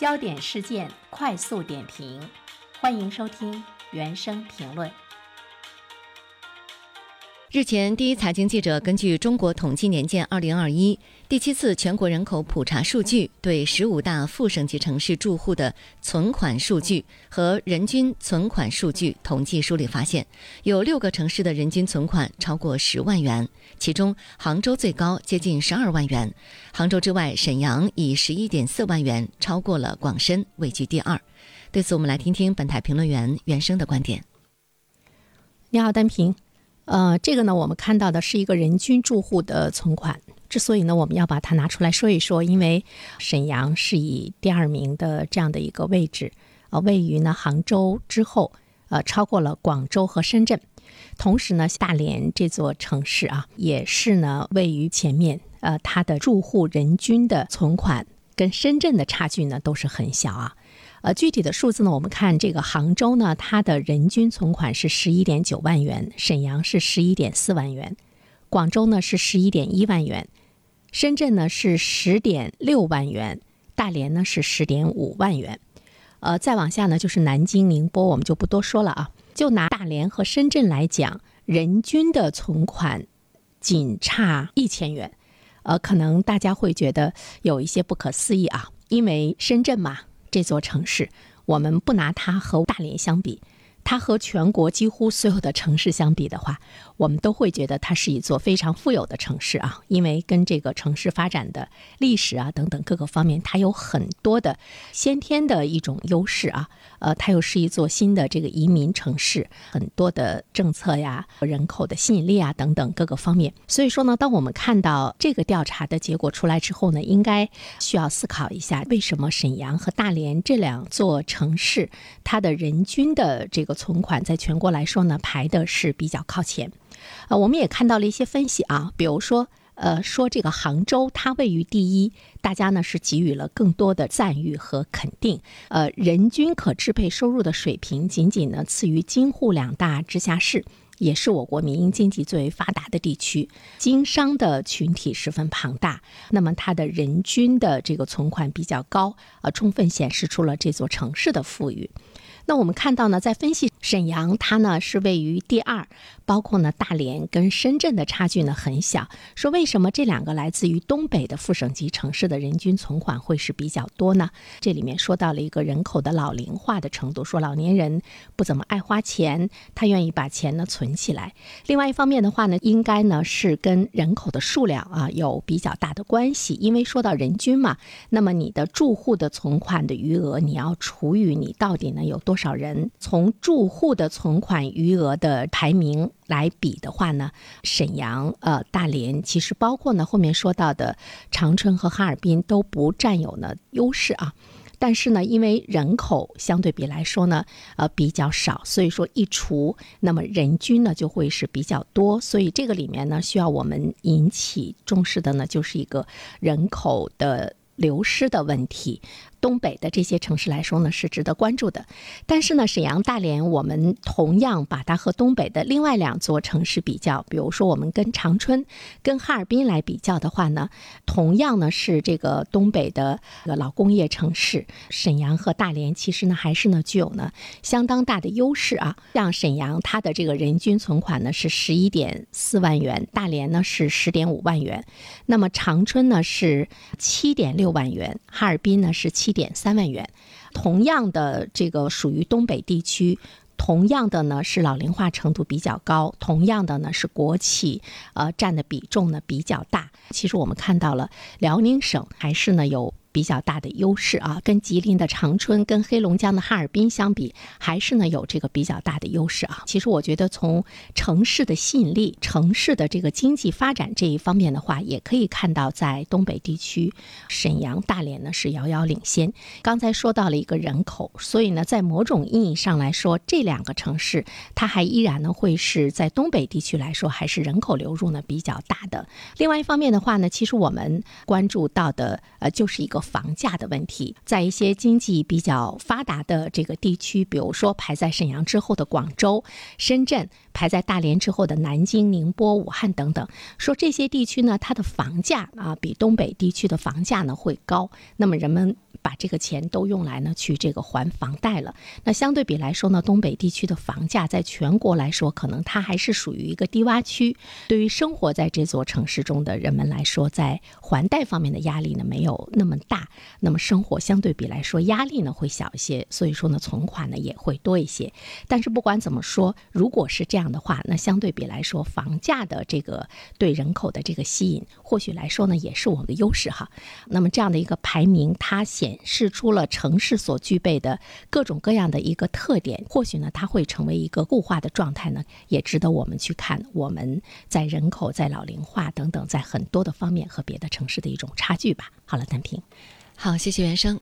焦点事件快速点评，欢迎收听原声评论。日前，第一财经记者根据中国统计年鉴二零二一第七次全国人口普查数据，对十五大副省级城市住户的存款数据和人均存款数据统计梳理发现，有六个城市的人均存款超过十万元，其中杭州最高，接近十二万元。杭州之外，沈阳以十一点四万元超过了广深，位居第二。对此，我们来听听本台评论员袁生的观点。你好，单平。呃，这个呢，我们看到的是一个人均住户的存款。之所以呢，我们要把它拿出来说一说，因为沈阳是以第二名的这样的一个位置，呃，位于呢杭州之后，呃，超过了广州和深圳。同时呢，大连这座城市啊，也是呢位于前面。呃，它的住户人均的存款跟深圳的差距呢都是很小啊。呃，具体的数字呢？我们看这个杭州呢，它的人均存款是十一点九万元，沈阳是十一点四万元，广州呢是十一点一万元，深圳呢是十点六万元，大连呢是十点五万元。呃，再往下呢就是南京、宁波，我们就不多说了啊。就拿大连和深圳来讲，人均的存款仅差一千元，呃，可能大家会觉得有一些不可思议啊，因为深圳嘛。这座城市，我们不拿它和大连相比。它和全国几乎所有的城市相比的话，我们都会觉得它是一座非常富有的城市啊，因为跟这个城市发展的历史啊等等各个方面，它有很多的先天的一种优势啊。呃，它又是一座新的这个移民城市，很多的政策呀、人口的吸引力啊等等各个方面。所以说呢，当我们看到这个调查的结果出来之后呢，应该需要思考一下，为什么沈阳和大连这两座城市它的人均的这个存款在全国来说呢，排的是比较靠前。呃，我们也看到了一些分析啊，比如说。呃，说这个杭州它位于第一，大家呢是给予了更多的赞誉和肯定。呃，人均可支配收入的水平仅仅呢次于京沪两大直辖市，也是我国民营经济最为发达的地区，经商的群体十分庞大。那么它的人均的这个存款比较高，呃，充分显示出了这座城市的富裕。那我们看到呢，在分析沈阳，它呢是位于第二，包括呢大连跟深圳的差距呢很小。说为什么这两个来自于东北的副省级城市的人均存款会是比较多呢？这里面说到了一个人口的老龄化的程度，说老年人不怎么爱花钱，他愿意把钱呢存起来。另外一方面的话呢，应该呢是跟人口的数量啊有比较大的关系，因为说到人均嘛，那么你的住户的存款的余额，你要除以你到底呢有多。少人从住户的存款余额的排名来比的话呢？沈阳、呃大连，其实包括呢后面说到的长春和哈尔滨都不占有呢优势啊。但是呢，因为人口相对比来说呢，呃比较少，所以说一除，那么人均呢就会是比较多。所以这个里面呢，需要我们引起重视的呢，就是一个人口的流失的问题。东北的这些城市来说呢，是值得关注的。但是呢，沈阳、大连，我们同样把它和东北的另外两座城市比较，比如说我们跟长春、跟哈尔滨来比较的话呢，同样呢是这个东北的老工业城市，沈阳和大连其实呢还是呢具有呢相当大的优势啊。像沈阳，它的这个人均存款呢是十一点四万元，大连呢是十点五万元，那么长春呢是七点六万元，哈尔滨呢是七。一点三万元，同样的这个属于东北地区，同样的呢是老龄化程度比较高，同样的呢是国企呃占的比重呢比较大。其实我们看到了辽宁省还是呢有。比较大的优势啊，跟吉林的长春、跟黑龙江的哈尔滨相比，还是呢有这个比较大的优势啊。其实我觉得从城市的吸引力、城市的这个经济发展这一方面的话，也可以看到在东北地区，沈阳、大连呢是遥遥领先。刚才说到了一个人口，所以呢，在某种意义上来说，这两个城市它还依然呢会是在东北地区来说，还是人口流入呢比较大的。另外一方面的话呢，其实我们关注到的呃就是一个。房价的问题，在一些经济比较发达的这个地区，比如说排在沈阳之后的广州、深圳，排在大连之后的南京、宁波、武汉等等，说这些地区呢，它的房价啊比东北地区的房价呢会高，那么人们。把这个钱都用来呢去这个还房贷了。那相对比来说呢，东北地区的房价在全国来说，可能它还是属于一个低洼区。对于生活在这座城市中的人们来说，在还贷方面的压力呢没有那么大，那么生活相对比来说压力呢会小一些。所以说呢，存款呢也会多一些。但是不管怎么说，如果是这样的话，那相对比来说，房价的这个对人口的这个吸引，或许来说呢也是我们的优势哈。那么这样的一个排名，它显示出了城市所具备的各种各样的一个特点，或许呢，它会成为一个固化的状态呢，也值得我们去看。我们在人口、在老龄化等等，在很多的方面和别的城市的一种差距吧。好了，单平，好，谢谢原生。